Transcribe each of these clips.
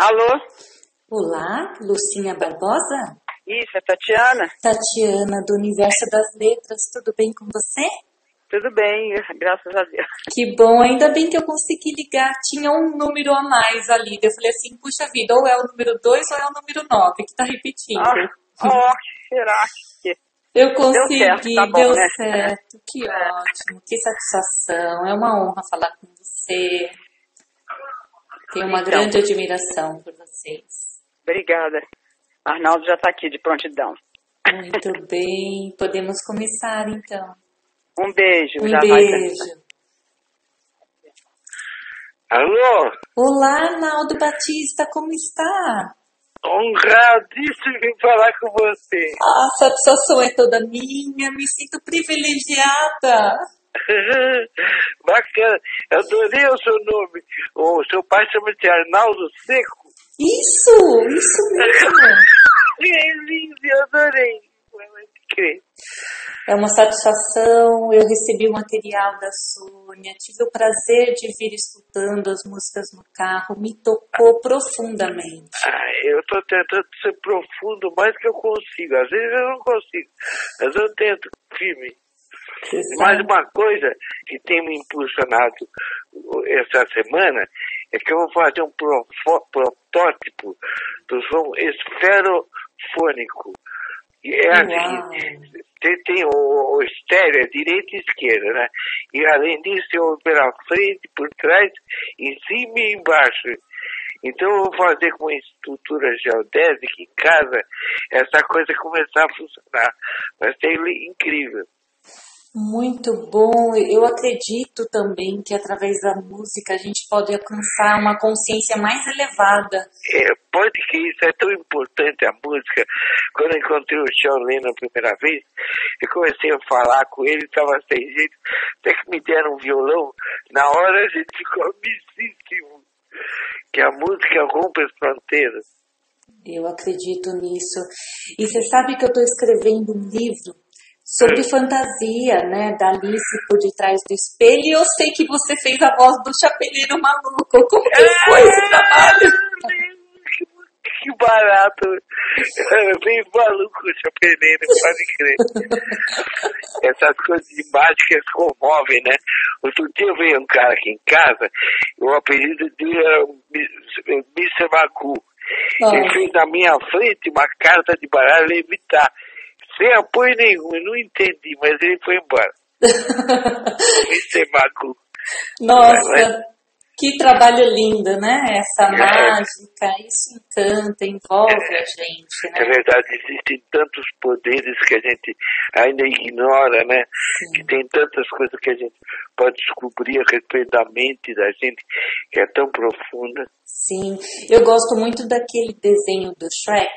Alô? Olá, Lucinha Barbosa? Isso, é Tatiana? Tatiana, do Universo das Letras, tudo bem com você? Tudo bem, graças a Deus. Que bom, ainda bem que eu consegui ligar. Tinha um número a mais ali. Eu falei assim, puxa vida, ou é o número 2 ou é o número 9 que tá repetindo. Ah, oh, será que... Eu consegui, Deu certo, tá bom, deu né? certo. Que ótimo, que satisfação. É uma honra falar com você. Tenho uma Então. grande admiração por vocês. Obrigada. Arnaldo já tá aqui de prontidão. Muito bem, podemos começar então. Um beijo. Um beijo. Alô? Olá, Arnaldo Batista, como está? Honradíssimo em falar com você. A satisfação é toda minha, me sinto privilegiada. Bacana. Adorei o seu nome. O seu pai chama-se Arnaldo Seco. Isso, isso mesmo. É lindo, eu adorei. É uma satisfação, eu recebi o material da Sônia, tive o prazer de vir escutando as músicas no carro, me tocou profundamente. Ah, eu estou tentando ser profundo mais que eu consigo. Às vezes eu não consigo, mas eu tento firme. Mais sabe? uma coisa que tem me impulsionado essa semana é que eu vou fazer um protótipo do som esferofônico. É assim, tem, tem o, o estéreo, direita e esquerda, né? E além disso eu pela frente, por trás, em cima e embaixo. Então eu vou fazer com uma estrutura geodésica em casa essa coisa começar a funcionar. Vai ser incrível. Muito bom, eu acredito também que através da música a gente pode alcançar uma consciência mais elevada. É, pode que isso é tão importante a música. Quando eu encontrei o Sean Lennon a primeira vez, eu comecei a falar com ele, estava sem jeito, até que me deram um violão. Na hora a gente ficou amicíssimo. Que a música rompe as fronteiras. Eu acredito nisso. E você sabe que eu estou escrevendo um livro sobre fantasia, né, da Alice por detrás do espelho, e eu sei que você fez a voz do Chapeleiro Maluco. Como que foi esse trabalho? Que, barato. É bem maluco o chapeleiro, pode crer. Essas coisas de mágicas comovem, né? Outro dia veio um cara aqui em casa, o apelido dele era Mr. Magu. Ele Ah. fez na minha frente uma carta de baralho levitar, sem apoio nenhum, eu não entendi, mas ele foi embora. Mr. Magu. Nossa, que trabalho lindo, né? Essa É. mágica, isso encanta, envolve a gente, É né? verdade, existem tantos poderes que a gente ainda ignora, né? Que tem tantas coisas que a gente pode descobrir a respeito da mente da gente, que é tão profunda. Sim, eu gosto muito daquele desenho do Shrek,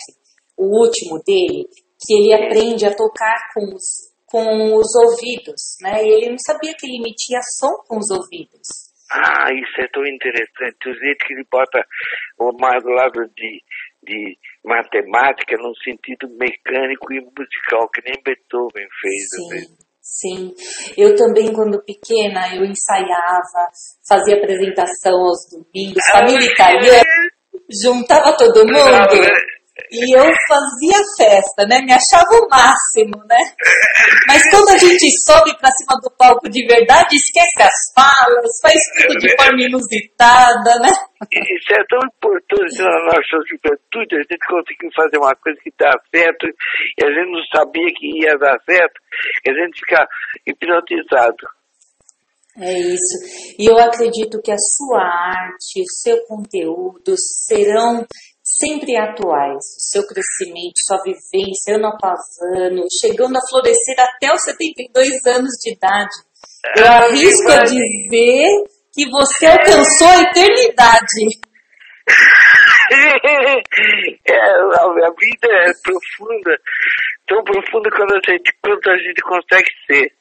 o último dele, que ele aprende a tocar com os, com os ouvidos, né? E ele não sabia que ele emitia som com os ouvidos. Ah, isso é tão interessante. O jeito que ele bota o mais do lado de, de matemática num sentido mecânico e musical, que nem Beethoven fez. né? Sim, sim. Eu também, quando pequena, eu ensaiava, fazia apresentação aos domingos, família italiana, juntava todo mundo e eu fazia festa, né? Me achava o máximo, né? Mas quando a gente sobe pra cima do palco de verdade, esquece as falas, faz tudo de forma inusitada, né? Isso é tão importante na nossa juventude, a gente conseguiu fazer uma coisa que dá certo e a gente não sabia que ia dar certo, e a gente fica hipnotizado. É isso. E eu acredito que a sua arte, o seu conteúdo serão sempre atuais. O seu crescimento, sua vivência, ano após ano, chegando a florescer até os 72 anos de idade. Eu arrisco a dizer que você alcançou a eternidade. É, a vida é profunda, tão profunda quando a gente, quanto a gente consegue ser.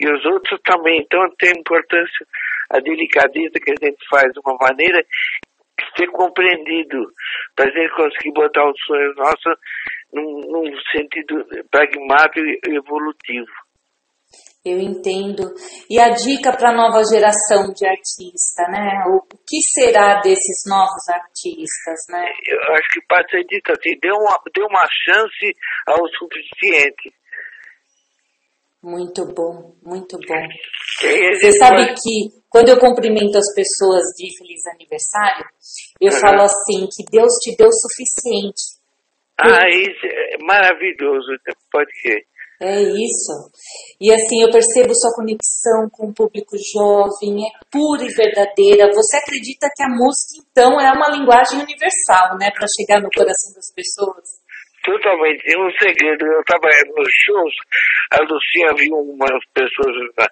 E os outros também. Então tem importância a delicadeza que a gente faz de uma maneira ser compreendido, para a gente conseguir botar os sonhos nossos num, num sentido pragmático e evolutivo. Eu entendo. E a dica para a nova geração de artista, né? O, que será desses novos artistas, né? Eu acho que pode ser dito assim, dê uma, dê uma chance ao suficiente. Muito bom, muito bom. Você sabe que quando eu cumprimento as pessoas de feliz aniversário, eu uhum. falo assim, que Deus te deu o suficiente. Ah, isso é maravilhoso, pode ser. É isso. E assim, eu percebo sua conexão com o público jovem, é pura e verdadeira. Você acredita que a música, então, é uma linguagem universal, né, para chegar no coração das pessoas? Totalmente. Tem um segredo. Eu estava nos shows, a Lucinha viu umas pessoas na,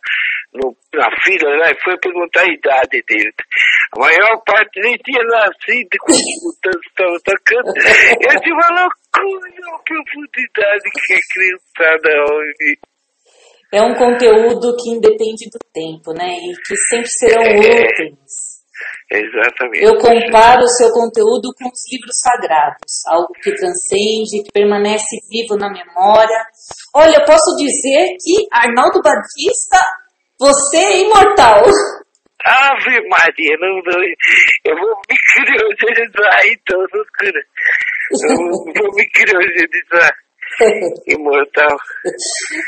no, na fila lá e foi perguntar a idade dele. A maior parte nem tinha nascido quando estava tocando. Eu tive uma loucura, uma profundidade que a criançada ouve. É um conteúdo que independe do tempo, né? E que sempre serão é, úteis. Exatamente. Eu comparo o seu conteúdo com os livros sagrados, algo que transcende, que permanece vivo na memória. Olha, eu posso dizer que Arnaldo Batista, você é imortal. Ave Maria, não, não, eu vou me criogenizar então, loucura. Eu vou me criogenizar. Imortal.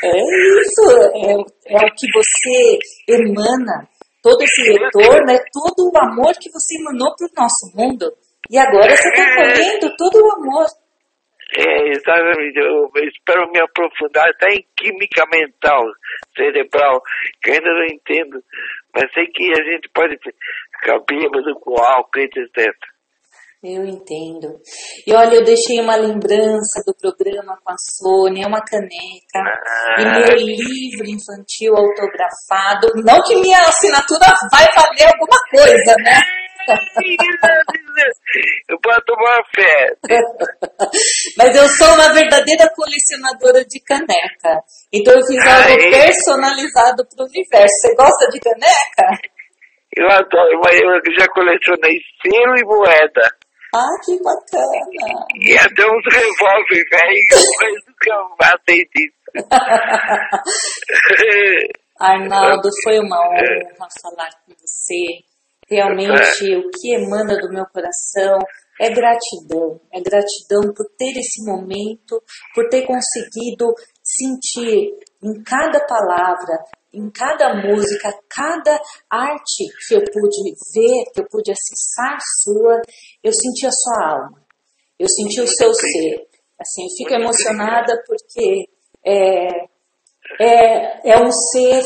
É isso, é, é o que você emana todo esse retorno, é todo o amor que você emanou para o nosso mundo. E agora você está é. colhendo todo o amor. É, exatamente. Eu espero me aprofundar até em química mental, cerebral, que ainda não entendo. Mas sei que a gente pode ficar bêbado com álcool, etc. Eu entendo. E olha, eu deixei uma lembrança do programa com a Sônia, uma caneca ah. e meu livro infantil autografado. Não que minha assinatura vai valer alguma coisa, né? Eu posso tomar fé. Mas eu sou uma verdadeira colecionadora de caneca. Então eu fiz algo personalizado para o universo. Você gosta de caneca? Eu adoro, mas eu já colecionei selo e moeda. Ah, que bacana! E até uns revólver velho, mas nunca matei disso. Arnaldo, foi uma honra falar com você. Realmente, o que emana do meu coração é gratidão. É gratidão por ter esse momento, por ter conseguido sentir em cada palavra, em cada música, cada arte que eu pude ver, que eu pude acessar sua, eu senti a sua alma, eu senti o seu ser. Assim, eu fico emocionada porque é, é, é um ser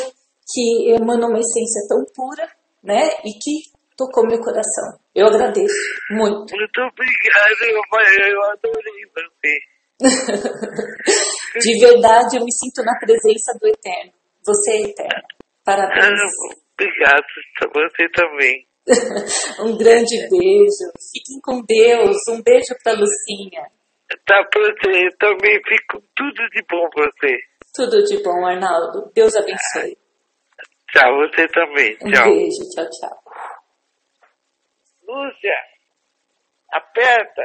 que emana uma essência tão pura, né? E que tocou meu coração. Eu agradeço muito. Muito obrigado, eu adorei você. De verdade, eu me sinto na presença do Eterno. Você é eterno. Parabéns. Ah, obrigado, você também. um grande beijo. Fiquem com Deus. Um beijo para Lucinha. Tá pra você. Também fico tudo de bom pra você. Tudo de bom, Arnaldo. Deus abençoe. Tchau, você também. Um tchau. beijo. Tchau, tchau. Lúcia, aperta.